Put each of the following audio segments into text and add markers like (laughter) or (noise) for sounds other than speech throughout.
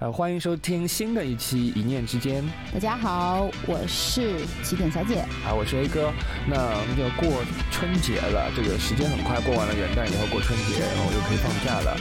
呃，欢迎收听新的一期《一念之间》。大家好，我是起点小姐。啊，我是 A 哥。那要过春节了，这个时间很快，过完了元旦以后过春节，然后我又可以放假了。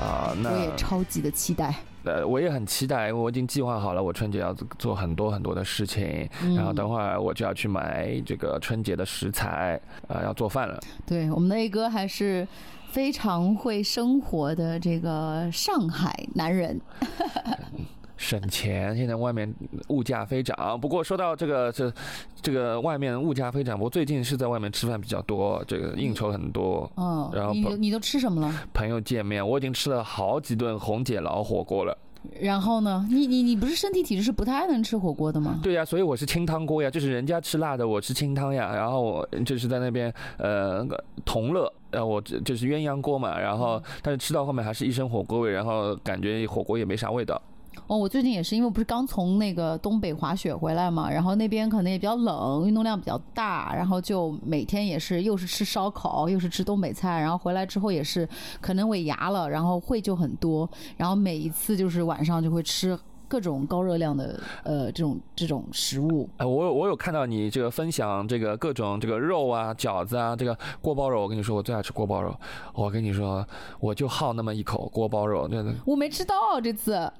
啊，那我也超级的期待。呃，我也很期待，因为我已经计划好了，我春节要做很多很多的事情。然后等会儿我就要去买这个春节的食材，啊，要做饭了。对，我们的 A 哥还是。非常会生活的这个上海男人，(laughs) 省钱。现在外面物价飞涨，不过说到这个这这个外面物价飞涨，我最近是在外面吃饭比较多，这个应酬很多。嗯，然后你你都吃什么了？朋友见面，我已经吃了好几顿红姐老火锅了。然后呢？你你你不是身体体质是不太能吃火锅的吗？对呀，所以我是清汤锅呀，就是人家吃辣的，我吃清汤呀。然后我就是在那边呃同乐，呃我就是鸳鸯锅嘛。然后但是吃到后面还是一身火锅味，然后感觉火锅也没啥味道。哦，我最近也是，因为不是刚从那个东北滑雪回来嘛，然后那边可能也比较冷，运动量比较大，然后就每天也是又是吃烧烤，又是吃东北菜，然后回来之后也是可能尾牙了，然后会就很多，然后每一次就是晚上就会吃。各种高热量的呃这种这种食物，哎，我有我有看到你这个分享这个各种这个肉啊饺子啊这个锅包肉，我跟你说我最爱吃锅包肉，我跟你说我就好那么一口锅包肉，真的。我没吃到这次，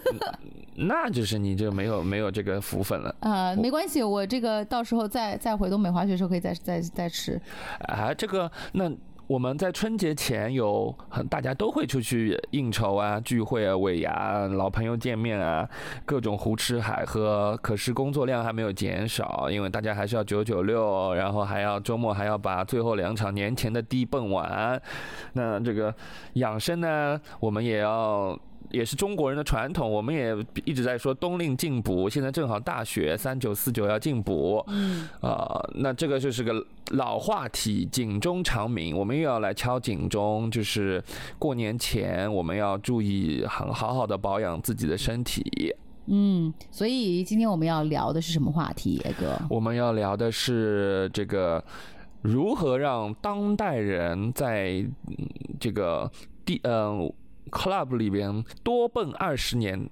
(laughs) 那就是你这没有没有这个福分了啊，没关系，我这个到时候再再回东北滑雪的时候可以再再再吃，啊，这个那。我们在春节前有很大家都会出去应酬啊、聚会啊、尾牙、老朋友见面啊，各种胡吃海喝。可是工作量还没有减少，因为大家还是要九九六，然后还要周末还要把最后两场年前的地蹦完。那这个养生呢，我们也要。也是中国人的传统，我们也一直在说冬令进补。现在正好大雪，三九四九要进补。嗯，啊，那这个就是个老话题，警钟长鸣，我们又要来敲警钟，就是过年前我们要注意很好好的保养自己的身体。嗯，所以今天我们要聊的是什么话题，哥？我们要聊的是这个如何让当代人在这个第嗯。Club 里边多蹦二十年，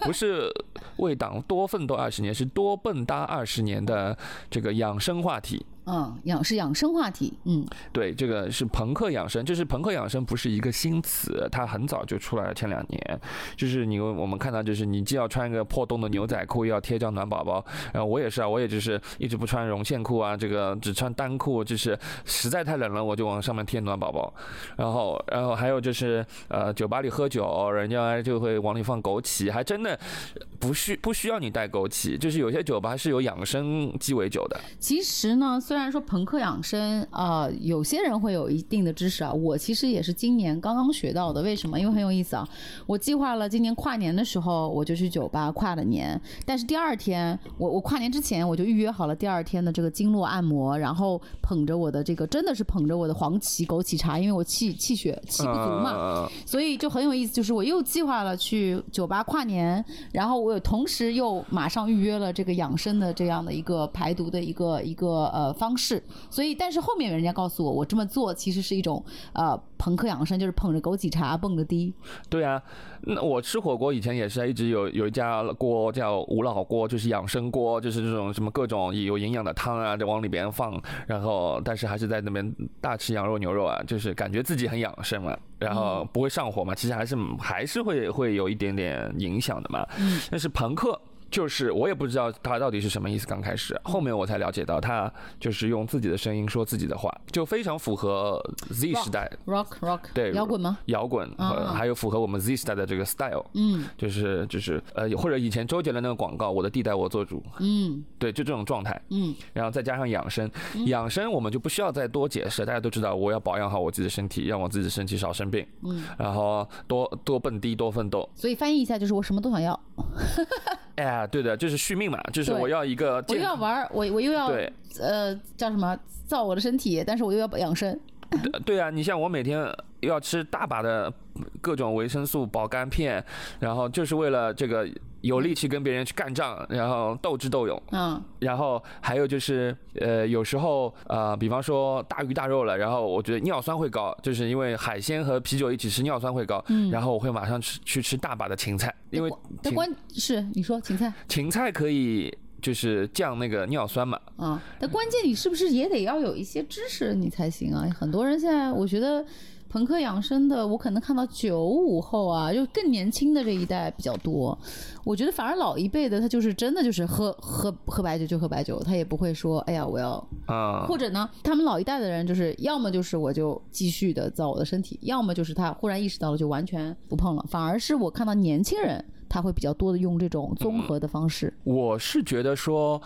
不是为党多奋斗二十年，是多蹦哒二十年的这个养生话题。嗯，养是养生话题。嗯，对，这个是朋克养生，就是朋克养生不是一个新词，它很早就出来了，前两年。就是你我们看到，就是你既要穿一个破洞的牛仔裤，又要贴张暖宝宝。然后我也是啊，我也就是一直不穿绒线裤啊，这个只穿单裤，就是实在太冷了，我就往上面贴暖宝宝。然后，然后还有就是呃，酒吧里喝酒，人家就会往里放枸杞，还真的不需不需要你带枸杞，就是有些酒吧是有养生鸡尾酒的。其实呢，虽然虽然说朋克养生啊，有些人会有一定的知识啊，我其实也是今年刚刚学到的。为什么？因为很有意思啊。我计划了今年跨年的时候，我就去酒吧跨了年。但是第二天，我我跨年之前我就预约好了第二天的这个经络按摩，然后捧着我的这个真的是捧着我的黄芪枸杞茶，因为我气气血气不足嘛，所以就很有意思。就是我又计划了去酒吧跨年，然后我同时又马上预约了这个养生的这样的一个排毒的一个一个呃方。方式，所以，但是后面人家告诉我，我这么做其实是一种呃朋克养生，就是捧着枸杞茶蹦着迪。对啊，那我吃火锅以前也是一直有有一家锅叫吴老锅，就是养生锅，就是这种什么各种有营养的汤啊，就往里边放，然后但是还是在那边大吃羊肉牛肉啊，就是感觉自己很养生嘛，然后不会上火嘛，其实还是还是会会有一点点影响的嘛。嗯，但是朋克。就是我也不知道他到底是什么意思。刚开始，后面我才了解到，他就是用自己的声音说自己的话，就非常符合 Z 时代 rock rock 对摇滚吗？摇滚，还有符合我们 Z 时代的这个 style。嗯，就是就是呃，或者以前周杰伦那个广告，我的地带我做主。嗯，对，就这种状态。嗯，然后再加上养生，养生我们就不需要再多解释，大家都知道，我要保养好我自己的身体，让我自己的身体少生病。嗯，然后多多蹦迪，多奋斗。所以翻译一下就是我什么都想要。(laughs) 哎呀，对的，就是续命嘛，就是我要一个，我又要玩，我我又要对，呃，叫什么造我的身体，但是我又要养生。(laughs) 对啊，你像我每天又要吃大把的各种维生素保肝片，然后就是为了这个有力气跟别人去干仗，然后斗智斗勇。嗯然后还有就是，呃，有时候呃，比方说大鱼大肉了，然后我觉得尿酸会高，就是因为海鲜和啤酒一起吃，尿酸会高。嗯，然后我会马上吃去吃大把的芹菜，因为芹但关是你说芹菜芹菜可以就是降那个尿酸嘛。啊，但关键你是不是也得要有一些知识你才行啊？很多人现在我觉得。朋克养生的，我可能看到九五后啊，就更年轻的这一代比较多。我觉得反而老一辈的，他就是真的就是喝喝喝白酒就喝白酒，他也不会说，哎呀，我要啊、或者呢，他们老一代的人就是要么就是我就继续的造我的身体，要么就是他忽然意识到了就完全不碰了。反而是我看到年轻人他会比较多的用这种综合的方式。我是觉得说，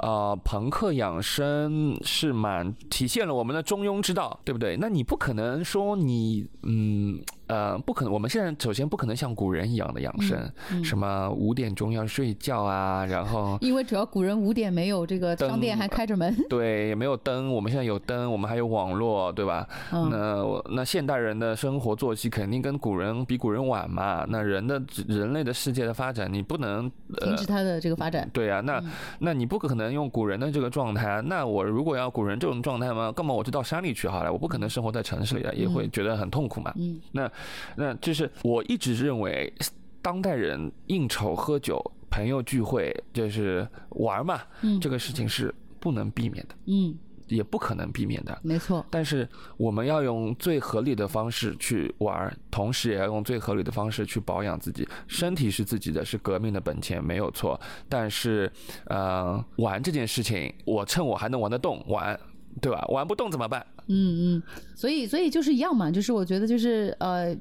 呃，朋克养生是蛮体现了我们的中庸之道，对不对？那你不可能说你，嗯，呃，不可能。我们现在首先不可能像古人一样的养生，嗯什么五点钟要睡觉啊，然后因为主要古人五点没有这个商店还开着门，对也没有灯，我们现在有灯，我们还有网络，对吧？嗯那我那现代人的生活作息肯定跟古人比古人晚嘛。那人的人类的世界的发展，你不能呃停止它的这个发展。对啊，那嗯那你不可能用古人的这个状态。那我如果要古人这种状态嘛，干嘛我就到山里去好了？我不可能生活在城市里啊，也会觉得很痛苦嘛。嗯那就是我一直认为，当代人应酬、喝酒、朋友聚会，就是玩嘛，嗯这个事情是不能避免的，嗯，也不可能避免的。没错。但是我们要用最合理的方式去玩，同时也要用最合理的方式去保养自己。身体是自己的，是革命的本钱，没有错。但是，呃，玩这件事情，我趁我还能玩得动玩，对吧？玩不动怎么办？嗯嗯，所以所以就是一样嘛，就是我觉得就是呃，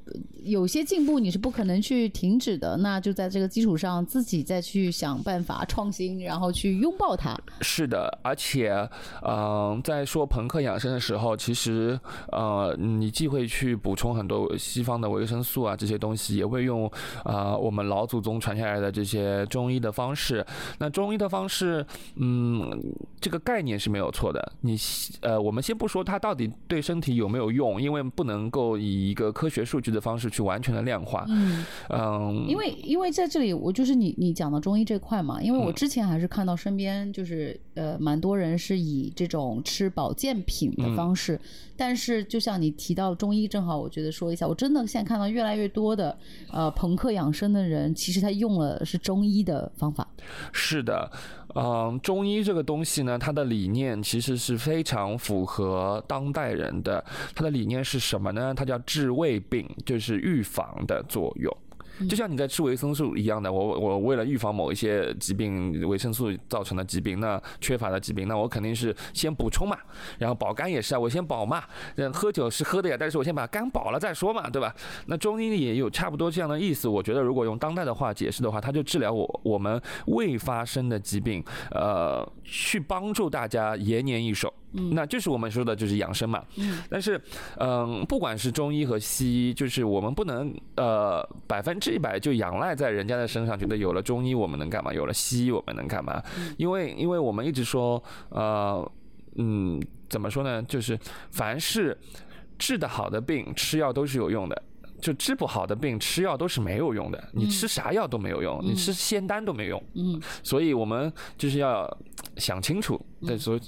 有些进步你是不可能去停止的，那就在这个基础上自己再去想办法创新，然后去拥抱它。是的，而且，嗯、在说朋克养生的时候，其实，呃，你既会去补充很多西方的维生素啊这些东西，也会用啊、我们老祖宗传下来的这些中医的方式。那中医的方式，嗯，这个概念是没有错的。你呃，我们先不说它到对身体有没有用，因为不能够以一个科学数据的方式去完全的量化。嗯，嗯，因为因为在这里，我就是你你讲到中医这块嘛，因为我嗯之前还是看到身边就是呃蛮多人是以这种吃保健品的方式，但是就像你提到中医，正好我觉得说一下，我真的现在看到越来越多的呃朋克养生的人，其实他用了是中医的方法。是的，嗯，中医这个东西呢，它的理念其实是非常符合当代人的。它的理念是什么呢？它叫治未病，就是预防的作用。就像你在吃维生素一样的，我我为了预防某一些疾病，维生素造成的疾病，那缺乏的疾病，那我肯定是先补充嘛，然后保肝也是啊，我先保嘛，嗯，喝酒是喝的呀，但是我先把肝保了再说嘛，对吧？那中医也有差不多这样的意思。我觉得如果用当代的话解释的话，它就治疗我我们未发生的疾病，呃，去帮助大家延年益寿。嗯那就是我们说的就是养生嘛。嗯但是，嗯，不管是中医和西医，就是我们不能呃百分之一百就仰赖在人家的身上，觉得有了中医我们能干嘛，有了西医我们能干嘛？因为因为我们一直说，呃，嗯，怎么说呢？就是凡是治得好的病，吃药都是有用的。就治不好的病，吃药都是没有用的。你嗯吃啥药都没有用，你嗯吃仙丹都没用。嗯所以我们就是要想清楚。对，所以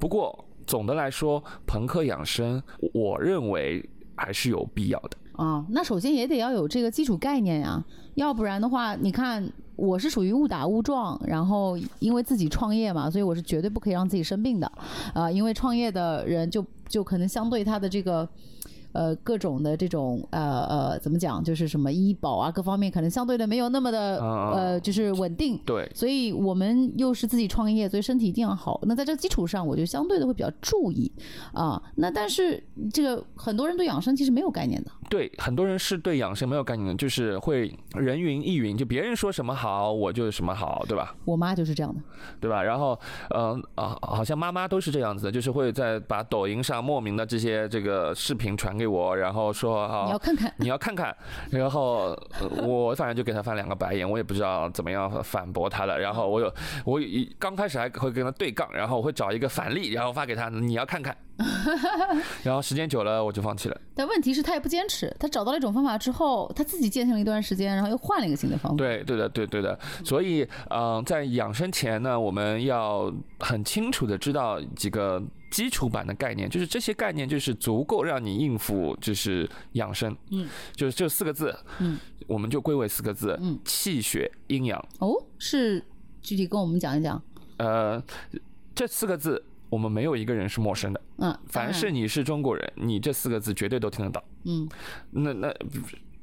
不过总的来说，朋克养生，我认为还是有必要的。啊，那首先也得要有这个基础概念呀，要不然的话，你看我是属于误打误撞，然后因为自己创业嘛，所以我是绝对不可以让自己生病的，啊、因为创业的人就就可能相对他的这个。呃，各种的这种呃呃，怎么讲，就是什么医保啊，各方面可能相对的没有那么的呃，就是稳定。对，所以我们又是自己创业，所以身体一定要好。那在这个基础上，我就相对的会比较注意啊。那但是这个很多人对养生其实没有概念的。对，很多人是对养生没有概念的，就是会人云亦云，就别人说什么好，我就什么好，对吧？我妈就是这样的。对吧？然后，嗯啊，好像妈妈都是这样子的，就是会在把抖音上莫名的这些这个视频传给我，然后说啊，你要看看，你要看看，然后呃我反正就给他翻两个白眼，我也不知道怎么样反驳他了。然后我有我一刚开始还会跟他对杠，然后我会找一个反例，然后发给他，你要看看，(laughs) 然后时间久了我就放弃了。但问题是，他也不坚持。他找到了一种方法之后，他自己践行了一段时间，然后又换了一个新的方法。对，对的，对对的。所以，嗯、在养生前呢，我们要很清楚的知道几个基础版的概念，就是这些概念就是足够让你应付，就是养生。嗯，就是这四个字。嗯，我们就归为四个字。嗯，气血阴阳。哦，是具体跟我们讲一讲。呃，这四个字我们没有一个人是陌生的。嗯，凡是你是中国人，你这四个字绝对都听得到。嗯那那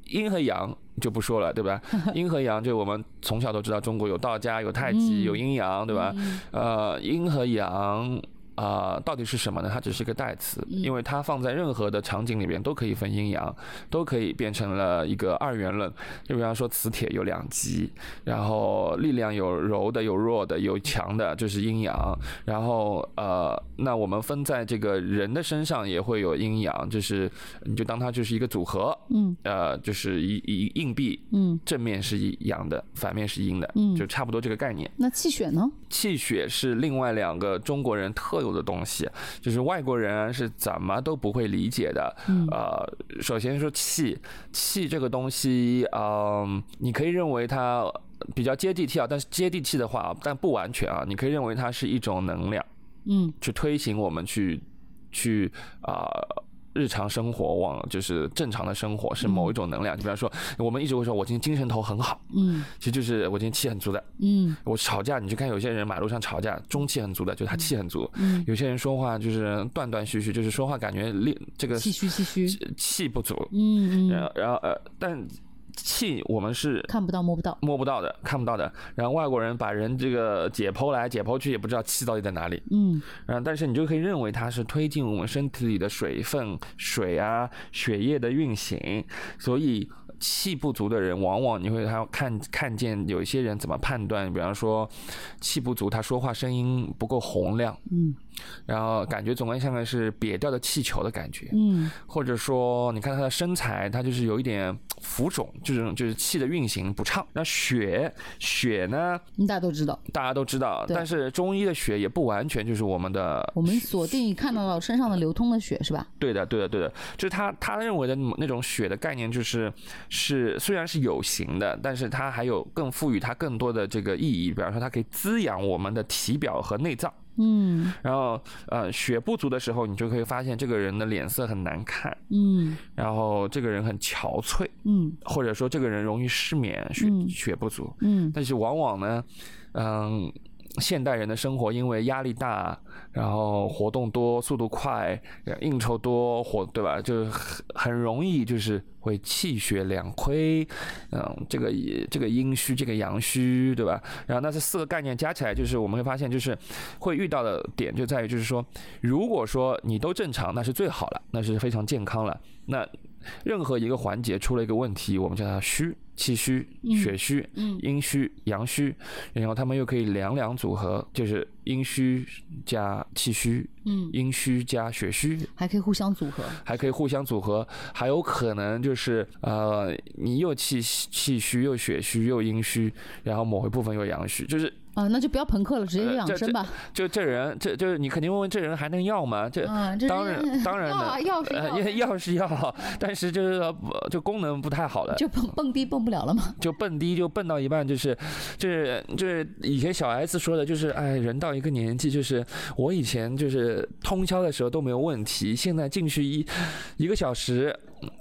阴和阳就不说了，对吧？(laughs) 阴和阳就我们从小都知道，中国有道家、有太极、嗯有阴阳，对吧？呃，阴和阳。啊、到底是什么呢？它只是个代词，嗯因为它放在任何的场景里边都可以分阴阳，都可以变成了一个二元论。就比方说，磁铁有两极，然后力量有柔的、有弱的、有强的，就是阴阳。然后呃，那我们分在这个人的身上也会有阴阳，就是你就当它就是一个组合，嗯呃，就是一一硬币，嗯，正面是阳的，反面是阴的，嗯就差不多这个概念。那气血呢？气血是另外两个中国人特有的东西，就是外国人是怎么都不会理解的。嗯呃，首先说气，气这个东西，嗯、你可以认为它比较接地气啊，但是接地气的话，但不完全啊，你可以认为它是一种能量，嗯去推行我们去去啊。日常生活往就是正常的生活是某一种能量，就比方说我们一直会说我今天精神头很好，嗯。其实就是我今天气很足的，嗯。我吵架，你去看有些人马路上吵架，中气很足的，就是他气很足；嗯，有些人说话就是断断续续，就是说话感觉力这个气虚气虚。气不足。嗯嗯，然后，然后呃，但气我们是看不到摸不到。摸不到的、看不到的。然后外国人把人这个解剖来解剖去，也不知道气到底在哪里。嗯然后，但是你就可以认为它是推进我们身体里的水分、水啊、血液的运行，所以。气不足的人，往往你会还看看见有一些人怎么判断，比方说气不足，他说话声音不够洪亮，嗯。然后感觉总归像个是瘪掉的气球的感觉，嗯。或者说你看他的身材，他就是有一点浮肿，这种就是气的运行不畅。那血血呢，嗯，大家都知道，大家都知道，但是中医的血也不完全就是我们的我们锁定看到了身上的流通的血是吧？对的，对的，对的，就是他他认为的那种血的概念，就是是虽然是有形的，但是它还有更赋予它更多的这个意义，比方说它可以滋养我们的体表和内脏。嗯。然后呃，血不足的时候，你就可以发现这个人的脸色很难看，嗯。然后这个人很憔悴，嗯。或者说这个人容易失眠，血嗯。血不足。嗯。但是往往呢，嗯，现代人的生活因为压力大，然后活动多、速度快、应酬多，活对吧？就是很很容易就是会气血两亏，嗯，这个这个阴虚，这个阳虚，对吧？然后那这四个概念加起来，就是我们会发现，就是会遇到的点就在于，就是说，如果说你都正常，那是最好了，那是非常健康了。那任何一个环节出了一个问题，我们叫它虚，气虚、血虚、嗯。阴虚、阳虚，然后他们又可以两两组合，就是阴虚加气虚，嗯，阴虚加血虚，还可以互相组合。还可以互相组合，还有可能就是呃，你又气气虚又血虚又阴虚，然后某一部分又阳虚，就是啊，那就不要朋克了，直接养生吧。就这人，这就是你肯定问问这人还能要吗？这当然当然 (laughs) 要啊的，要是要呃，要是要，但是就是呃就功能不太好了。就蹦蹦迪蹦不了了吗。就蹦迪就蹦到一半，就是，就是就是以前小 S 说的，就是哎，人到一个年纪，就是我以前就是通宵的时候都没有问题，现在进去一一个小时，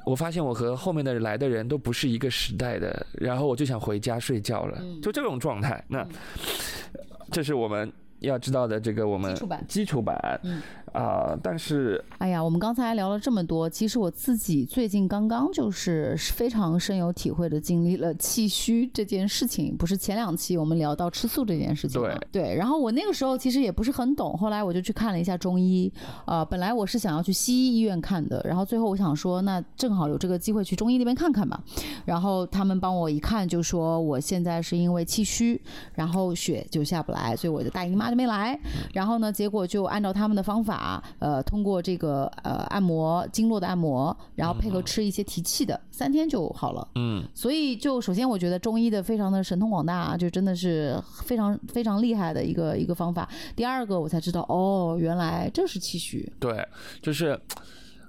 我发现我和后面的来的人都不是一个时代的，然后我就想回家睡觉了，嗯。就这种状态。那这是我们要知道的这个我们基础版。基础版。嗯啊、但是哎呀，我们刚才聊了这么多，其实我自己最近刚刚就是非常深有体会的经历了气虚这件事情。不是前两期我们聊到吃素这件事情吗？对。然后我那个时候其实也不是很懂，后来我就去看了一下中医。呃，本来我是想要去西医医院看的，然后最后我想说，那正好有这个机会去中医那边看看吧。然后他们帮我一看，就说我现在是因为气虚，然后血就下不来，所以我的大姨妈就没来。然后呢，结果就按照他们的方法，法，呃，通过这个呃按摩经络的按摩，然后配合吃一些提气的，三天就好了。嗯，所以就首先我觉得中医的非常的神通广大，就真的是非常非常厉害的一个一个方法。第二个我才知道，哦，原来这是气虚。对，就是，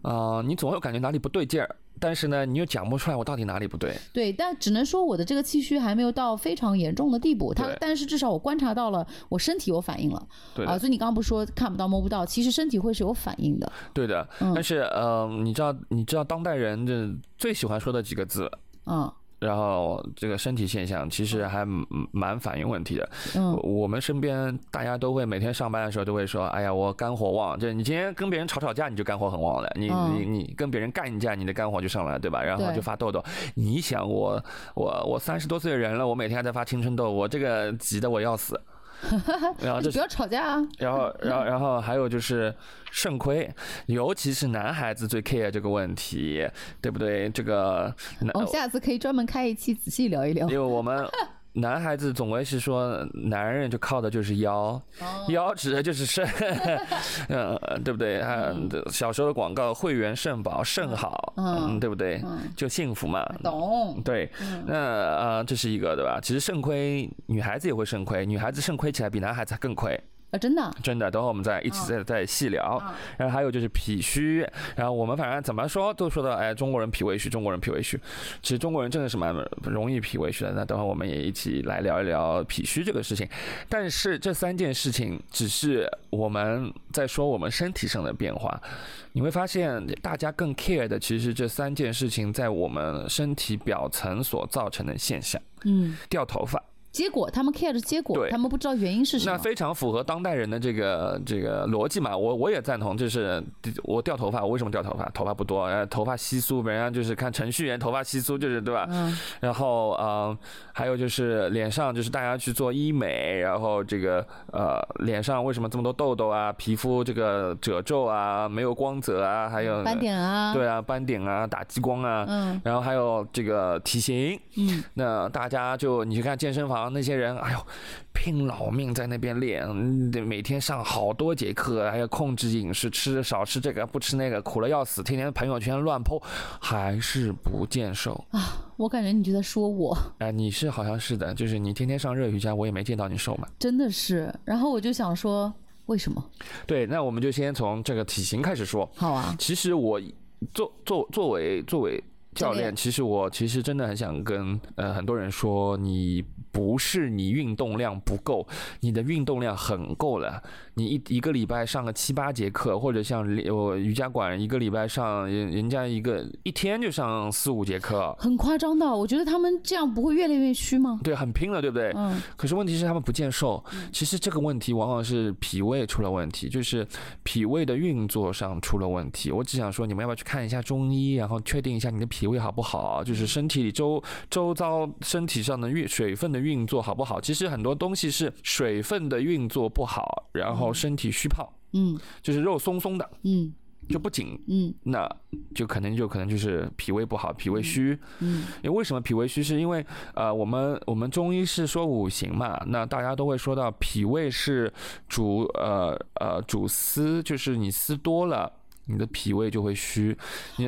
呃，你总有感觉哪里不对劲儿，但是呢，你又讲不出来我到底哪里不对。对，但只能说我的这个气虚还没有到非常严重的地步，它对但是至少我观察到了我身体有反应了啊、对啊，所以你刚刚不是说看不到摸不到，其实身体会是有反应的。对的。嗯但是，呃，你知道，你知道当代人这最喜欢说的几个字，嗯然后这个身体现象其实还蛮蛮反映问题的。嗯我我们身边大家都会每天上班的时候都会说，哎呀，我肝火旺。就你今天跟别人吵吵架，你就肝火很旺了。你嗯你你跟别人干一架，你的肝火就上来了，对吧？然后就发痘痘。你想我我我三十多岁的人了，我每天还在发青春痘，我这个急的我要死。(laughs) 然后就不要吵架啊！然后，(laughs) 然后，然后还有就是肾亏，尤其是男孩子最 care 这个问题，对不对？这个，我们下次可以专门开一期仔细聊一聊因。为我们男孩子总归是说，男人就靠的就是腰，哦腰指的就是肾，(laughs) 嗯，对不对？啊，小时候的广告，会员肾宝，肾好，嗯嗯，对不对？嗯，就幸福嘛。懂。对，嗯那呃，这是一个对吧？其实肾亏，女孩子也会肾亏，女孩子肾亏起来比男孩子还更亏。啊，真的啊。真的，等会儿我们再一起再再细聊。嗯然后还有就是脾虚，然后我们反正怎么说都说到，哎，中国人脾胃虚，中国人脾胃虚。其实中国人真的是蛮容易脾胃虚的。那等会儿我们也一起来聊一聊脾虚这个事情。但是这三件事情只是我们在说我们身体上的变化，你会发现大家更 care 的其实这三件事情在我们身体表层所造成的现象，嗯，掉头发。结果他们 care 的结果，他们不知道原因是什么。那非常符合当代人的这个这个逻辑嘛，我我也赞同，就是我掉头发，我为什么掉头发？头发不多，呃，头发稀疏，人家就是看程序员头发稀疏，就是对吧？嗯然后呃，还有就是脸上，就是大家去做医美，然后这个呃脸上为什么这么多痘痘啊？皮肤这个褶皱啊，没有光泽啊，还有斑点啊，对啊，斑点啊，打激光啊，嗯然后还有这个体型，嗯，那大家就你去看健身房那些人，哎呦，拼老命在那边练，每天上好多节课，还要控制饮食，吃少吃这个不吃那个，苦了要死，天天朋友圈乱 po，还是不见瘦啊。我感觉你就在说我，哎、你是好像是的，就是你天天上热瑜伽，我也没见到你瘦嘛。真的是。然后我就想说，为什么？对，那我们就先从这个体型开始说。好啊，其实我作作作为作为，教练其实我其实真的很想跟呃很多人说，你不是你运动量不够，你的运动量很够了。你一一个礼拜上个七八节课，或者像我瑜伽馆一个礼拜上人人家一个一天就上四五节课，很夸张的。我觉得他们这样不会越练越虚吗？对，很拼了，对不对？嗯可是问题是他们不见瘦，其实这个问题往往是脾胃出了问题，就是脾胃的运作上出了问题。我只想说，你们要不要去看一下中医，然后确定一下你的脾胃好不好，就是身体里周周遭身体上的运水分的运作好不好？其实很多东西是水分的运作不好，然后身体虚胖，嗯就是肉松松的嗯就不紧。嗯那就可能就可能就是脾胃不好，脾胃虚，嗯因为为什么脾胃虚？是因为呃，我们我们中医是说五行嘛，那大家都会说到脾胃是主呃呃主思，就是你思多了，你的脾胃就会虚。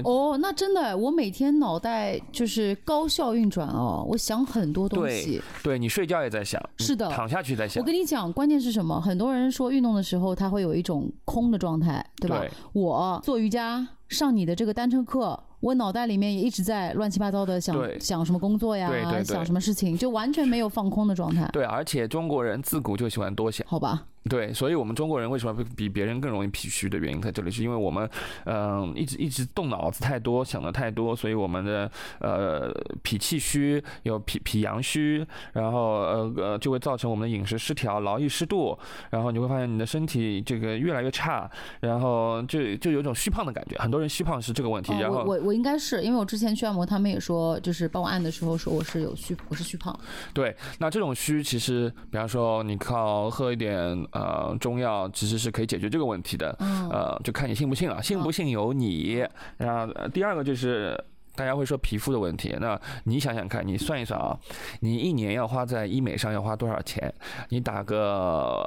哦，那真的，我每天脑袋就是高效运转哦，我想很多东西。对你睡觉也在想，是的躺下去在想我，跟你讲，关键是什么？很多人说运动的时候他会有一种空的状态，对吧？对我做瑜伽上你的这个单车课，我脑袋里面也一直在乱七八糟的想想什么工作呀，对对对想什么事情，就完全没有放空的状态，对，而且中国人自古就喜欢多想。好吧？对，所以我们中国人为什么会比别人更容易脾虚的原因在这里，是因为我们嗯、一直一直动脑子太多，想的太多，所以我们的呃脾气虚，有脾脾阳虚，然后呃呃就会造成我们的饮食失调、劳逸失度，然后你会发现你的身体这个越来越差，然后就就有种虚胖的感觉，很多人虚胖是这个问题，然后哦我我我应该是因为我之前去按摩，他们也说，就是帮我按的时候说我是有虚，我是虚胖。对，那这种虚其实，比方说你靠喝一点呃中药，其实是可以解决这个问题的。嗯呃，就看你信不信了，信不信由你。然后、呃第二个就是。大家会说皮肤的问题，那你想想看，你算一算啊，你一年要花在医美上要花多少钱？你打个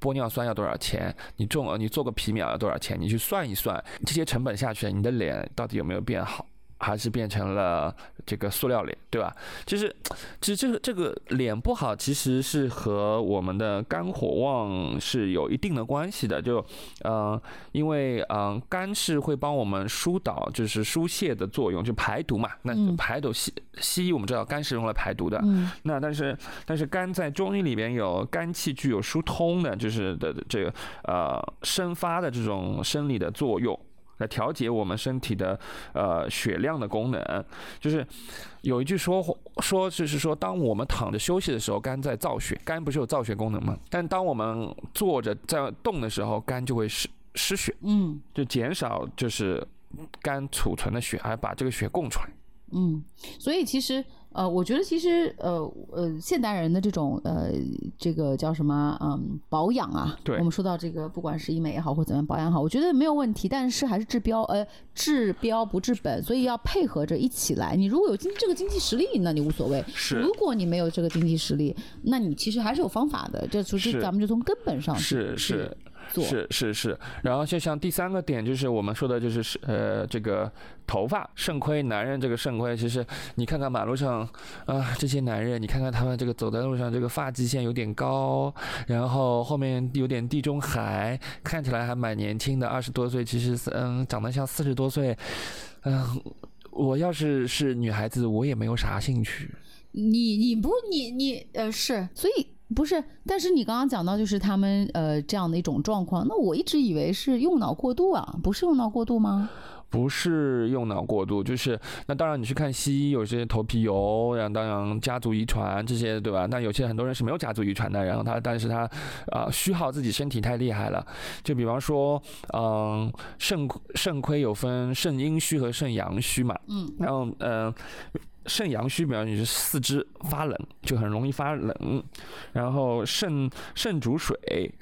玻尿酸要多少钱？你种呃你做个皮秒要多少钱？你去算一算这些成本下去，你的脸到底有没有变好？还是变成了这个塑料脸，对吧？其实，其实这个这个脸不好，其实是和我们的肝火旺是有一定的关系的。就，呃，因为嗯，肝是会帮我们疏导，就是疏泄的作用，就排毒嘛。那排毒西西医我们知道肝是用来排毒的。那但是但是肝在中医里边有肝气具有疏通的，就是的这个呃生发的这种生理的作用。来调节我们身体的呃血量的功能，就是有一句说说就是说，当我们躺着休息的时候，肝在造血，肝不是有造血功能吗？但当我们坐着在动的时候，肝就会失失血，嗯，就减少就是肝储存的血，还把这个血供出来，嗯，所以其实。呃，我觉得其实呃呃，现代人的这种呃这个叫什么嗯保养啊，对，我们说到这个不管是医美也好或怎么样保养好，我觉得没有问题，但是还是治标呃治标不治本，所以要配合着一起来。你如果有经这个经济实力，那你无所谓；是，如果你没有这个经济实力，那你其实还是有方法的。这其实咱们就从根本上是是。是是是是，然后就像第三个点，就是我们说的，就是是呃这个头发肾亏，男人这个肾亏，其实你看看马路上啊这些男人，你看看他们这个走在路上，这个发际线有点高，然后后面有点地中海，看起来还蛮年轻的，二十多岁，其实嗯长得像四十多岁，嗯，我要是是女孩子，我也没有啥兴趣。你你不你你呃是，所以。不是，但是你刚刚讲到就是他们呃这样的一种状况，那我一直以为是用脑过度啊，不是用脑过度吗？不是用脑过度，就是那当然你去看西医，有些头皮油，然后当然家族遗传这些对吧？但有些很多人是没有家族遗传的，然后他但是他啊虚耗自己身体太厉害了，就比方说嗯肾肾亏有分肾阴虚和肾阳虚嘛，嗯，然后嗯。肾阳虚，比方你是四肢发冷，就很容易发冷。然后肾肾主水，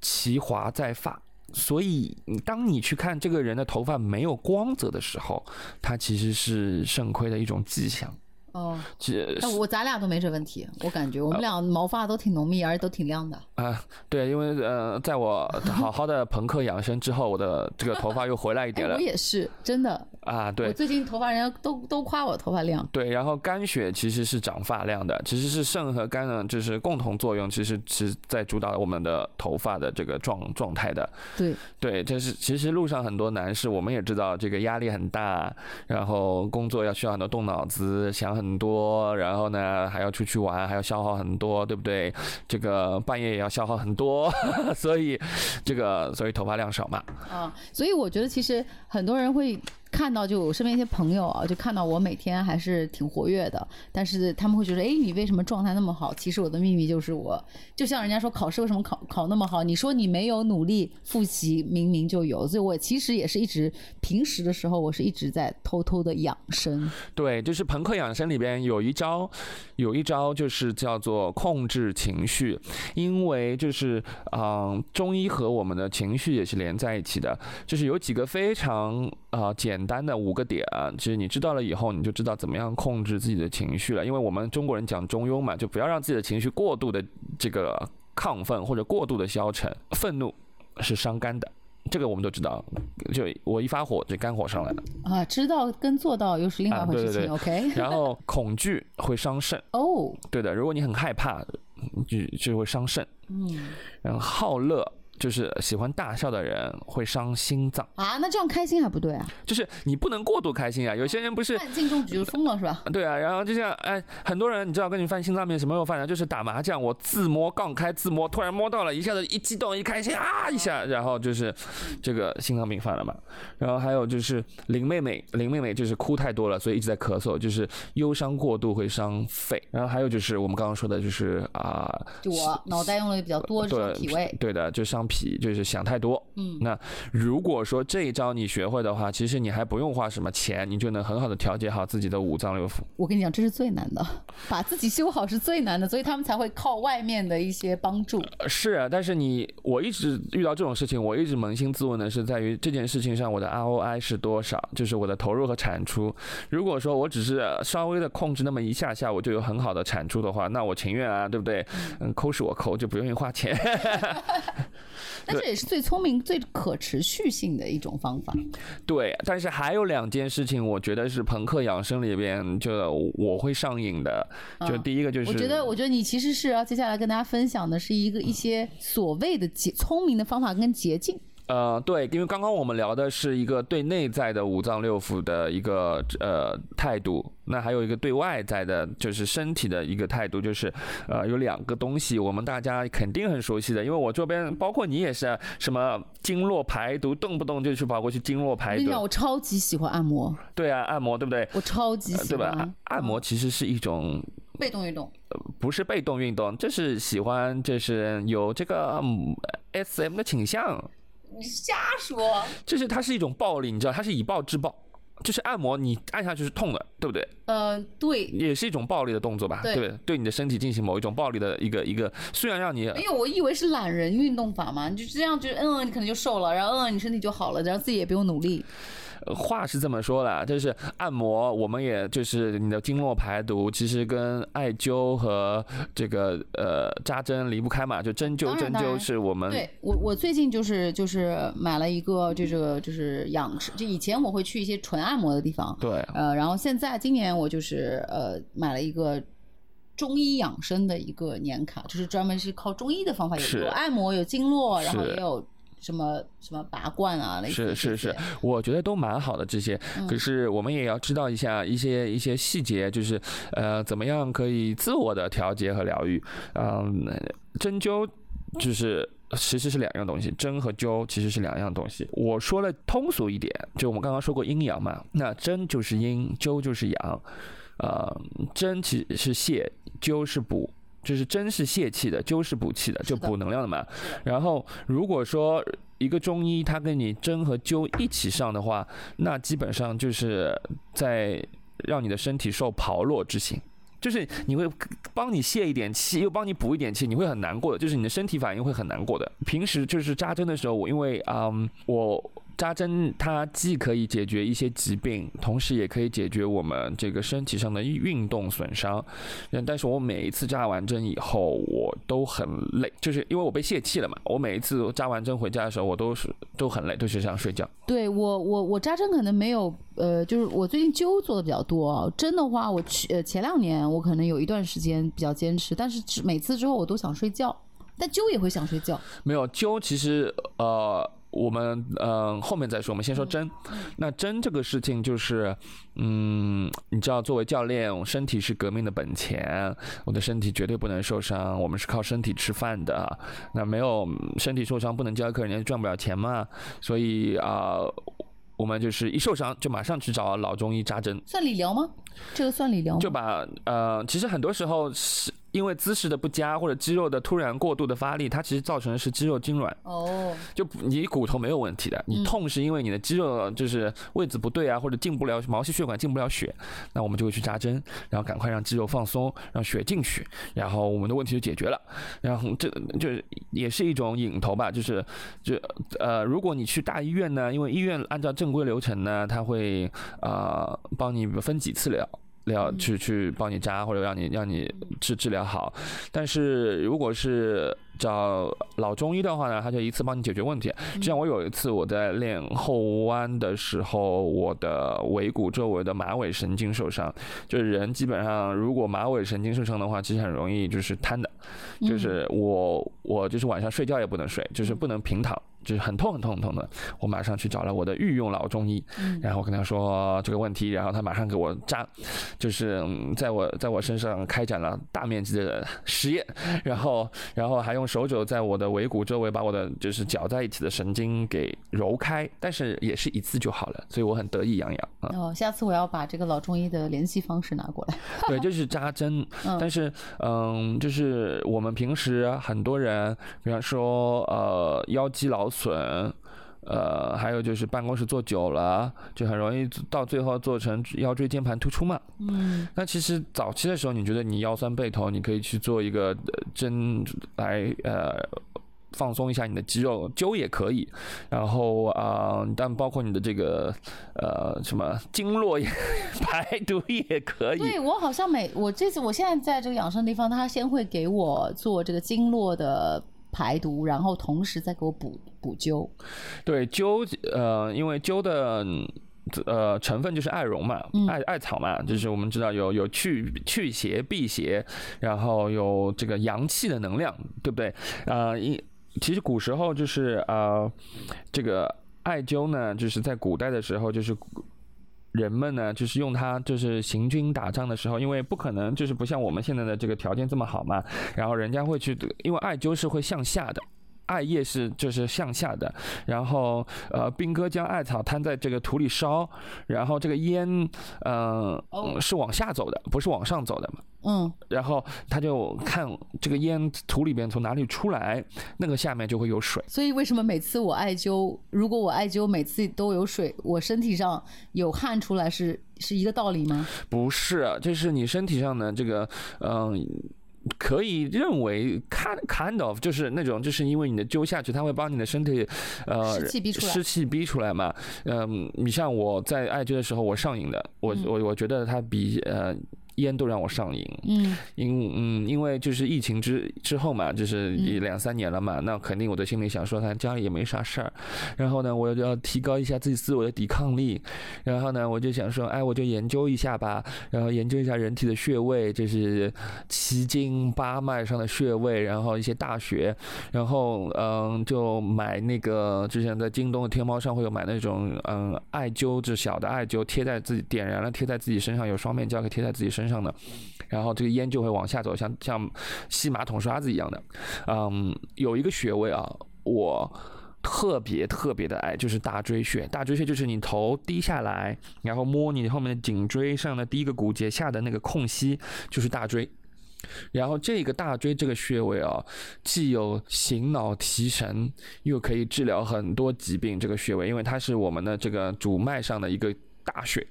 其华在发，所以当你去看这个人的头发没有光泽的时候，它其实是肾亏的一种迹象。哦，那我咱俩都没这问题，我感觉我们俩毛发都挺浓密，而且都挺亮的。啊，对，因为呃，在我 (laughs) 好好的朋克养生之后，我的这个头发又回来一点了。我也是，真的。啊，对。我最近头发，人家都都夸我头发亮。对，然后肝血其实是长发量的，其实是肾和肝呢，就是共同作用，其实是在主导我们的头发的这个状状态的。对。对，这是其实路上很多男士，我们也知道这个压力很大，然后工作要需要很多动脑子，想很很多，然后呢还要出去玩，还要消耗很多，对不对？这个半夜也要消耗很多，(laughs) 所以这个所以头发量少嘛。啊，所以我觉得其实很多人会。看到就身边一些朋友啊，就看到我每天还是挺活跃的，但是他们会觉得，哎，你为什么状态那么好？其实我的秘密就是我，就像人家说考试为什么考考那么好？你说你没有努力复习，明明就有。所以我其实也是一直平时的时候，我是一直在偷偷的养生。对，就是朋克养生里边有一招，有一招就是叫做控制情绪，因为就是嗯，中医和我们的情绪也是连在一起的，就是有几个非常啊简。简单的五个点，其实你知道了以后，你就知道怎么样控制自己的情绪了。因为我们中国人讲中庸嘛，就不要让自己的情绪过度的这个亢奋或者过度的消沉。愤怒是伤肝的，这个我们都知道。就我一发火，这肝火上来了啊。知道跟做到又是另外一回事情。OK。然后恐惧会伤肾哦，对的。如果你很害怕，就就会伤肾。嗯。然后好乐。就是喜欢大笑的人会伤心脏啊，那这样开心还不对啊？就是你不能过度开心啊，有些人不是犯进中举就疯了是吧？(laughs) 对啊，然后就像哎，很多人你知道跟你犯心脏病什么时候犯的？就是打麻将，我自摸杠开自摸，突然摸到了，一下子一激动一开心啊一下，然后就是这个心脏病犯了嘛。然后还有就是林妹妹，林妹妹就是哭太多了，所以一直在咳嗽，就是忧伤过度会伤肺。然后还有就是我们刚刚说的就是啊，就我脑袋用的比较多，是脾胃。对的，就伤。皮，就是想太多。嗯，那如果说这一招你学会的话，其实你还不用花什么钱，你就能很好的调节好自己的五脏六腑。我跟你讲，这是最难的，把自己修好是最难的，所以他们才会靠外面的一些帮助。呃是啊，但是你我一直遇到这种事情，我一直扪心自问的是在于这件事情上我的 ROI 是多少，就是我的投入和产出。如果说我只是稍微的控制那么一下下，我就有很好的产出的话，那我情愿啊，对不对？嗯，抠是我抠，就不愿意花钱。(laughs) (laughs) (laughs) 但这也是最聪明、最可持续性的一种方法。对，但是还有两件事情，我觉得是朋克养生里边就我会上瘾的。就嗯第一个就是，我觉得，我觉得你其实是要接下来跟大家分享的是一个一些所谓的捷聪明的方法跟捷径。呃，对，因为刚刚我们聊的是一个对内在的五脏六腑的一个呃态度，那还有一个对外在的，就是身体的一个态度，就是呃有两个东西，我们大家肯定很熟悉的，因为我这边包括你也是啊什么经络排毒，动不动就去跑过去经络我排跟你讲，我超级喜欢按摩，对啊，按摩对不对？我超级呃对吧？喜欢按按摩其实是一种被动运动。不是被动运动，这是喜欢，就是有这个嗯 SM 的倾向，你瞎说。就是它是一种暴力，你知道，它是以暴制暴，就是按摩你按下去是痛的，对不对？呃，对，也是一种暴力的动作吧，对对不对？对你的身体进行某一种暴力的一个一个，虽然让你哎呦我以为是懒人运动法嘛，你就这样就嗯，你可能就瘦了，然后嗯，你身体就好了，然后自己也不用努力。呃话是这么说的，就是按摩，我们也就是你的经络排毒，其实跟艾灸和这个呃扎针离不开嘛，就针灸针灸是我们对我，我最近就是就是买了一个这个就是养生，就以前我会去一些纯按摩的地方，对呃，然后现在今年我就是呃买了一个。中医养生的一个年卡，就是专门是靠中医的方法，有按摩，有经络，然后也有什么什么拔罐啊，类似是是是，我觉得都蛮好的这些，嗯可是我们也要知道一下一些一些细节，就是呃怎么样可以自我的调节和疗愈，嗯、针灸就是。其实是两样东西，针和灸其实是两样东西。我说了通俗一点，就我们刚刚说过阴阳嘛，那针就是阴，灸就是阳。呃，针其实是泻，灸是补，就是针是泄气的，灸是补气的，就补能量的嘛的。然后如果说一个中医他跟你针和灸一起上的话，那基本上就是在让你的身体受炮烙之刑。就是你会帮你泄一点气，又帮你补一点气，你会很难过的，就是你的身体反应会很难过的。平时就是扎针的时候，我因为嗯，我扎针它既可以解决一些疾病，同时也可以解决我们这个身体上的运动损伤。嗯，但是我每一次扎完针以后，我都很累，就是因为我被泄气了嘛。我每一次扎完针回家的时候，我都是都很累，都是想睡觉。对我我我扎针可能没有，呃，就是我最近灸做的比较多啊。针的话，我去呃前两年我可能有一段时间比较坚持，但是只每次之后我都想睡觉，但灸也会想睡觉。没有灸，其实呃，我们嗯、呃、后面再说，我们先说针。那针这个事情就是，嗯，你知道，作为教练，我身体是革命的本钱，我的身体绝对不能受伤，我们是靠身体吃饭的。那没有身体受伤，不能教课，人家赚不了钱嘛。所以啊、我们就是一受伤就马上去找老中医扎针。算理疗吗？这个算理疗吗？就把呃，其实很多时候是因为姿势的不佳或者肌肉的突然过度的发力，它其实造成的是肌肉痉挛。哦，就你骨头没有问题的，你嗯痛是因为你的肌肉就是位置不对啊，或者进不了毛细血管进不了血，那我们就会去扎针，然后赶快让肌肉放松，让血进去，然后我们的问题就解决了。然后这就是也是一种引头吧，就是就呃，如果你去大医院呢，因为医院按照正规流程呢，他会呃帮你分几次疗。疗嗯去去帮你扎，或者让你让你治治疗好，但是如果是找老中医的话呢，他就一次帮你解决问题。就像我有一次我在练后弯的时候，我的尾骨周围的马尾神经受伤，就是人基本上如果马尾神经受伤的话，其实很容易就是瘫的，就是我我就是晚上睡觉也不能睡，就是不能平躺。就是很痛很痛很痛的，我马上去找了我的御用老中医，然后跟他说这个问题，然后他马上给我扎，就是在我在我身上开展了大面积的实验，然后然后还用手肘在我的尾骨周围把我的就是绞在一起的神经给揉开，但是也是一次就好了，所以我很得意洋洋啊。哦，下次我要把这个老中医的联系方式拿过来。对，(laughs) 就是扎针，但是嗯，就是我们平时很多人，比方说呃腰肌劳损。呃，还有就是办公室坐久了，就很容易到最后做成腰椎间盘突出嘛。嗯。那其实早期的时候，你觉得你腰酸背痛，你可以去做一个针来呃放松一下你的肌肉，灸也可以。然后啊，但包括你的这个呃什么经络也 (laughs) 排毒也可以。对我好像每我这次我现在在这个养生地方，他先会给我做这个经络的。排毒，然后同时再给我补补灸。对灸，呃，因为灸的呃成分就是艾绒嘛，艾艾草嘛，就是我们知道有有去去邪辟邪，然后有这个阳气的能量，对不对？啊，一其实古时候就是啊，这个艾灸呢，就是在古代的时候就是。人们呢，就是用它，就是行军打仗的时候，因为不可能，就是不像我们现在的这个条件这么好嘛，然后人家会去，因为艾灸是会向下的。艾叶是就是向下的，然后呃，兵哥将艾草摊在这个土里烧，然后这个烟，嗯，是往下走的，不是往上走的嘛。嗯。然后他就看这个烟土里边从哪里出来，那个下面就会有水。所以为什么每次我艾灸，如果我艾灸每次都有水，我身体上有汗出来是是一个道理吗？不是，就是你身体上的这个嗯。可以认为，kind kind of 就是那种，就是因为你的灸下去，它会帮你的身体，呃，湿气逼出来，湿气逼出来嘛。嗯，你像我在艾灸的时候，我上瘾的，我我我觉得它比呃。烟都让我上瘾，嗯，因嗯，因为就是疫情之之后嘛，就是两三年了嘛，那肯定我的心里想说，他家里也没啥事儿，然后呢，我要提高一下自己自我的抵抗力，然后呢，我就想说，哎，我就研究一下吧，然后研究一下人体的穴位，就是七经八脉上的穴位，然后一些大穴，然后嗯，就买那个之前在京东的天猫上会有买那种嗯艾灸，就小的艾灸，贴在自己点燃了，贴在自己身上，有双面胶可以贴在自己身。上上的，然后这个烟就会往下走，像像吸马桶刷子一样的。嗯，有一个穴位啊，我特别特别的爱，就是大椎穴。大椎穴就是你头低下来，然后摸你后面的颈椎上的第一个骨节下的那个空隙，就是大椎。然后这个大椎这个穴位啊，既有醒脑提神，又可以治疗很多疾病。这个穴位，因为它是我们的这个主脉上的一个大穴。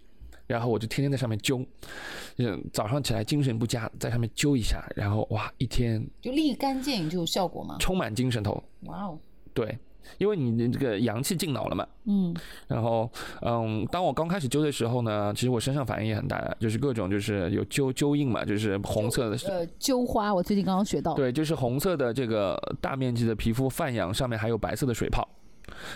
然后我就天天在上面灸，嗯，早上起来精神不佳，在上面灸一下，然后哇，一天就立竿见影就有效果吗？充满精神头。哇哦，对，因为你的这个阳气进脑了嘛。嗯。然后，嗯，当我刚开始灸的时候呢，其实我身上反应也很大，就是各种就是有灸灸印嘛，就是红色的。呃，灸花，我最近刚刚学到。对，就是红色的这个大面积的皮肤泛痒，上面还有白色的水泡。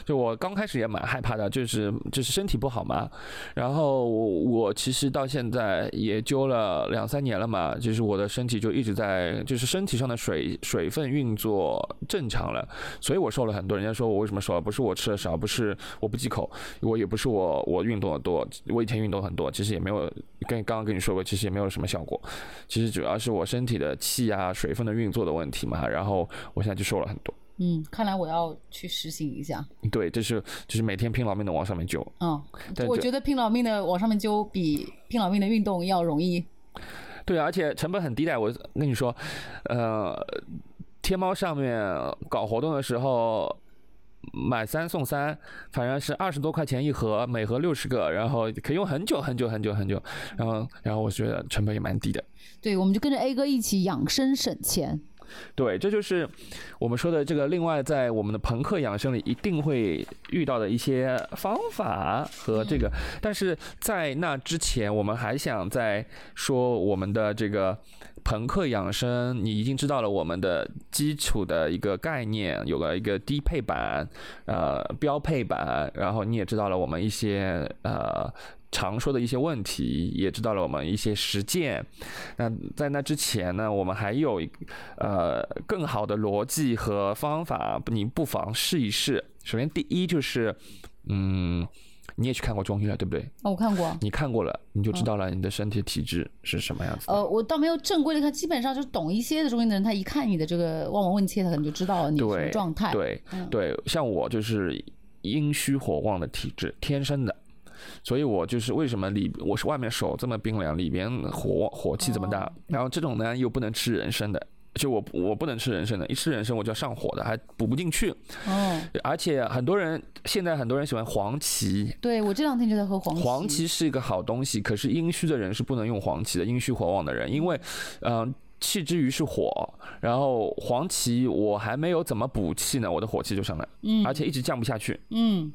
就我刚开始也蛮害怕的，就是就是身体不好嘛。然后我我其实到现在也灸了两三年了嘛，就是我的身体就一直在，就是身体上的水水分运作正常了，所以我瘦了很多。人家说我为什么瘦了，不是我吃的少，不是我不忌口，我也不是我我运动的多，我以前运动很多，其实也没有跟刚刚跟你说过，其实也没有什么效果。其实主要是我身体的气啊水分的运作的问题嘛，然后我现在就瘦了很多。嗯，看来我要去实行一下。对，就是就是每天拼老命的往上面揪。嗯，我觉得拼老命的往上面揪比拼老命的运动要容易。对啊，而且成本很低的。我跟你说，呃，天猫上面搞活动的时候，买三送三，反正是二十多块钱一盒，每盒六十个，然后可以用很久很久很久很久。然后，然后我觉得成本也蛮低的。对，我们就跟着 A 哥一起养生省钱。对，这就是我们说的这个。另外，在我们的朋克养生里，一定会遇到的一些方法和这个。但是在那之前，我们还想再说我们的这个朋克养生。你已经知道了我们的基础的一个概念，有了一个低配版、呃标配版，然后你也知道了我们一些呃。常说的一些问题，也知道了我们一些实践。那在那之前呢，我们还有呃更好的逻辑和方法，你不妨试一试。首先第一就是，嗯，你也去看过中医了，对不对？哦，我看过。你看过了，你就知道了你的身体体质是什么样子的。呃，我倒没有正规的看，基本上就是懂一些的中医的人，他一看你的这个望闻问切，他可能就知道你什么状态。对嗯对，像我就是阴虚火旺的体质，天生的。所以我就是为什么里我是外面手这么冰凉，里边火火气这么大，哦然后这种呢又不能吃人参的，就我我不能吃人参的，一吃人参我就要上火的，还补不进去。哦，而且很多人现在很多人喜欢黄芪，对我这两天就在喝黄芪。黄芪是一个好东西，可是阴虚的人是不能用黄芪的，阴虚火旺的人，因为，嗯、气之余是火，然后黄芪我还没有怎么补气呢，我的火气就上来，嗯，而且一直降不下去。嗯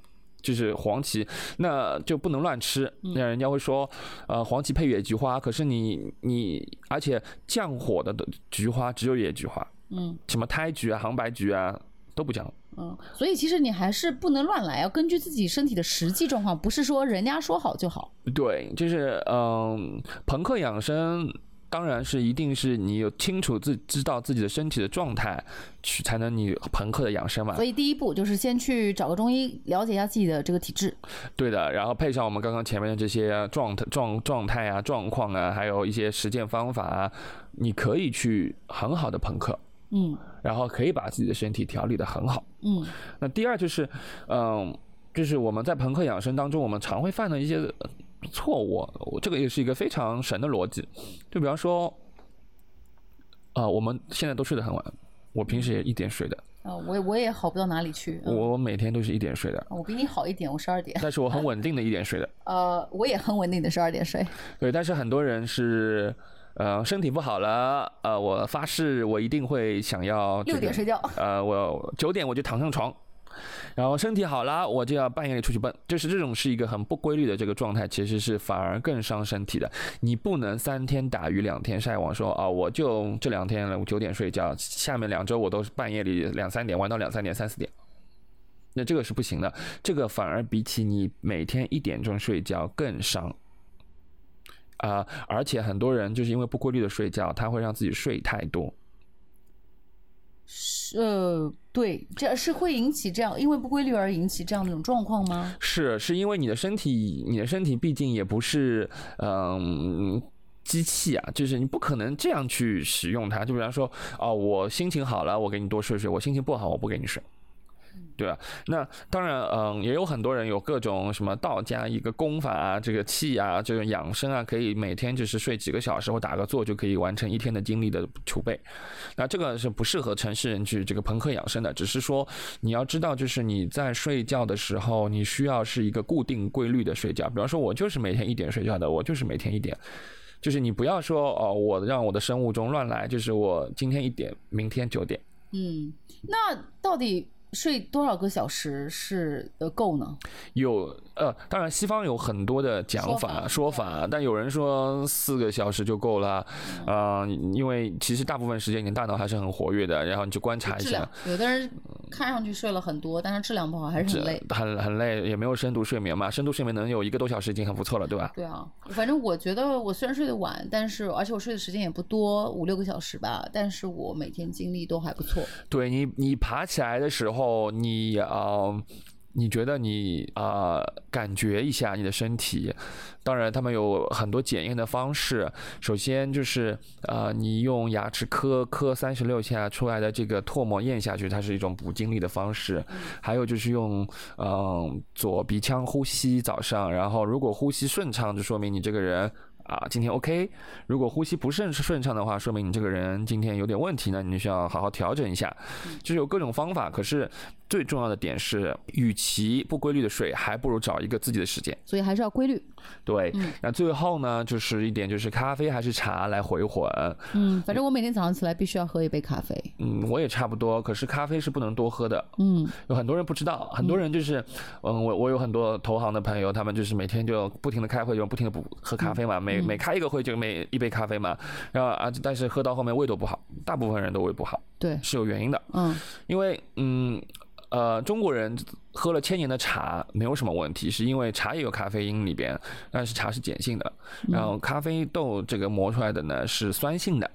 就是黄芪，那就不能乱吃。那人家会说，呃，黄芪配野菊花，可是你你，而且降火的的菊花只有野菊花，嗯什么胎菊啊、杭白菊啊都不降。嗯，所以其实你还是不能乱来，要根据自己身体的实际状况，不是说人家说好就好。对，就是嗯，朋克养生当然是一定是你有清楚自知道自己的身体的状态，去才能你朋克的养生嘛所。以第一步就是先去找个中医了解一下自己的这个体质。对的，然后配上我们刚刚前面的这些状态状状态啊、状况啊，还有一些实践方法啊，你可以去很好的朋克。嗯然后可以把自己的身体调理的很好。嗯那第二就是，嗯，就是我们在朋克养生当中，我们常会犯的一些呃错误，我这个也是一个非常神的逻辑。就比方说，啊、我们现在都睡得很晚，我平时也一点睡的，啊，我也我也好不到哪里去。嗯我每天都是一点睡的，我比你好一点，我十二点。但是我很稳定的一点睡的。呃，我也很稳定的十二点睡。(laughs) 对，但是很多人是。呃，身体不好了，呃，我发誓我一定会想要、这个、六点睡觉。呃，我九点我就躺上床，然后身体好了，我就要半夜里出去蹦，就是这种是一个很不规律的这个状态，其实是反而更伤身体的。你不能三天打鱼两天晒网说啊，我就这两天了，我九点睡觉，下面两周我都是半夜里两三点玩到两三点、三四点。那这个是不行的，这个反而比起你每天一点钟睡觉更伤。啊、而且很多人就是因为不规律的睡觉，他会让自己睡太多。是呃，对，这是会引起这样因为不规律而引起这样的一种状况吗？是，是因为你的身体，你的身体毕竟也不是嗯。机器啊，就是你不可能这样去使用它。就比方说，哦，我心情好了，我给你多睡睡；我心情不好，我不给你睡，对啊？那当然，嗯，也有很多人有各种什么道家一个功法啊，这个气啊，这个养生啊，可以每天就是睡几个小时或打个坐就可以完成一天的精力的储备。那这个是不适合城市人去这个朋克养生的，只是说你要知道，就是你在睡觉的时候，你需要是一个固定规律的睡觉。比方说，我就是每天一点睡觉的，我就是每天一点。就是你不要说哦，我让我的生物钟乱来，就是我今天一点，明天九点。嗯，那到底睡多少个小时是够呢？有呃，当然西方有很多的讲法说说法法，但有人说四个小时就够了，啊、因为其实大部分时间你大脑还是很活跃的，然后你去观察一下有的人看上去睡了很多，但是质量不好，还是很累。很很累，也没有深度睡眠嘛，深度睡眠能有一个多小时已经很不错了，对吧？对啊，反正我觉得我虽然睡得晚，但是而且我睡的时间也不多，五六个小时吧，但是我每天精力都还不错。对你，你爬起来的时候，你呃，你觉得你啊、呃感觉一下你的身体。当然，他们有很多检验的方式。首先就是呃，你用牙齿磕磕三十六下出来的这个唾沫咽下去，它是一种补精力的方式。还有就是用嗯、呃左鼻腔呼吸，早上，然后如果呼吸顺畅，就说明你这个人。啊，今天 OK。如果呼吸不顺顺畅的话，说明你这个人今天有点问题呢，你需要好好调整一下。就是有各种方法，可是最重要的点是，与其不规律的睡，还不如找一个自己的时间。所以还是要规律。对，嗯那最后呢，就是一点就是咖啡还是茶来回混。嗯，反正我每天早上起来必须要喝一杯咖啡。嗯，我也差不多，可是咖啡是不能多喝的。嗯有很多人不知道，很多人就是，嗯，我我有很多投行的朋友，他们就是每天就不停的开会，就不停的补喝咖啡嘛，每每开一个会就每一杯咖啡嘛，然后啊，但是喝到后面胃都不好，大部分人都胃不好，对，是有原因的，嗯因为嗯。呃，中国人喝了千年的茶没有什么问题，是因为茶也有咖啡因里边，但是茶是碱性的，然后咖啡豆这个磨出来的呢是酸性的，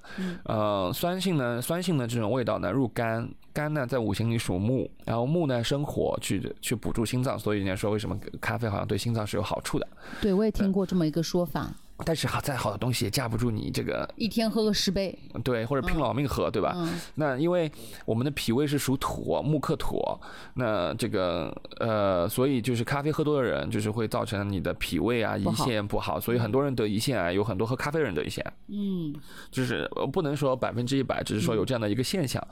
呃，酸性呢，酸性的这种味道呢入肝，肝呢在五行里属木，然后木呢生火去去补助心脏，所以人家说为什么咖啡好像对心脏是有好处的，对我也听过这么一个说法。但是好再好的东西也架不住你这个一天喝个十杯，对，或者拼老命喝，对吧？那因为我们的脾胃是属土，木克土，那这个呃，所以就是咖啡喝多的人，就是会造成你的脾胃啊胰腺不好，所以很多人得胰腺癌，有很多喝咖啡的人得胰腺癌。嗯，就是不能说百分之一百，只是说有这样的一个现象。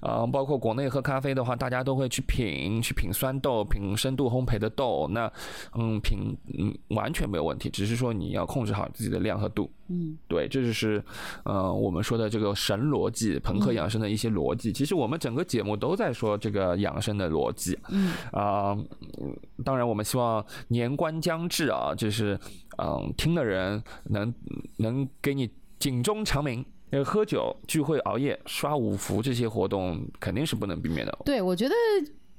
啊，包括国内喝咖啡的话，大家都会去品，去品酸豆，品深度烘焙的豆，那嗯，品嗯完全没有问题，只是说你要控制好。自己的量和度，嗯，对，这就是，呃，我们说的这个神逻辑，朋克养生的一些逻辑。其实我们整个节目都在说这个养生的逻辑，嗯啊，当然我们希望年关将至啊，就是嗯，听的人能能给你警钟长鸣。呃，喝酒、聚会、熬夜、刷五福这些活动肯定是不能避免的。对，我觉得。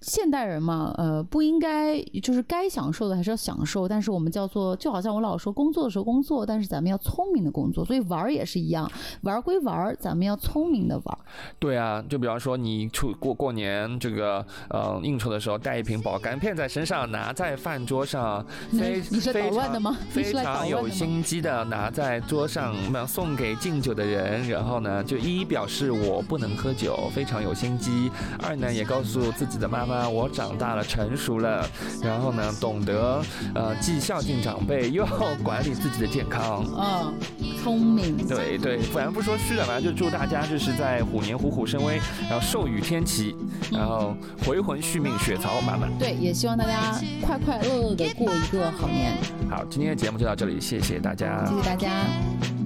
现代人嘛，呃，不应该就是该享受的还是要享受，但是我们叫做就好像我老说工作的时候工作，但是咱们要聪明的工作，所以玩儿也是一样，玩归玩儿，咱们要聪明的玩。对啊，就比方说你出过过年这个呃应酬的时候，带一瓶保肝片在身上，拿在饭桌上，非 (laughs) 你是捣乱的吗？非常有心机的拿在桌上，那送给敬酒的人，然后呢就一表示我不能喝酒，非常有心机；二呢也告诉自己的妈。妈，我长大了，成熟了，然后呢，懂得呃既孝敬长辈，又要管理自己的健康。嗯，聪明。对对，反正不说虚的嘛，就祝大家就是在虎年虎虎生威，然后寿与天齐，然后回魂续命，血槽满满。对，也希望大家快快乐乐的过一个好年。好，今天的节目就到这里，谢谢大家，谢谢大家。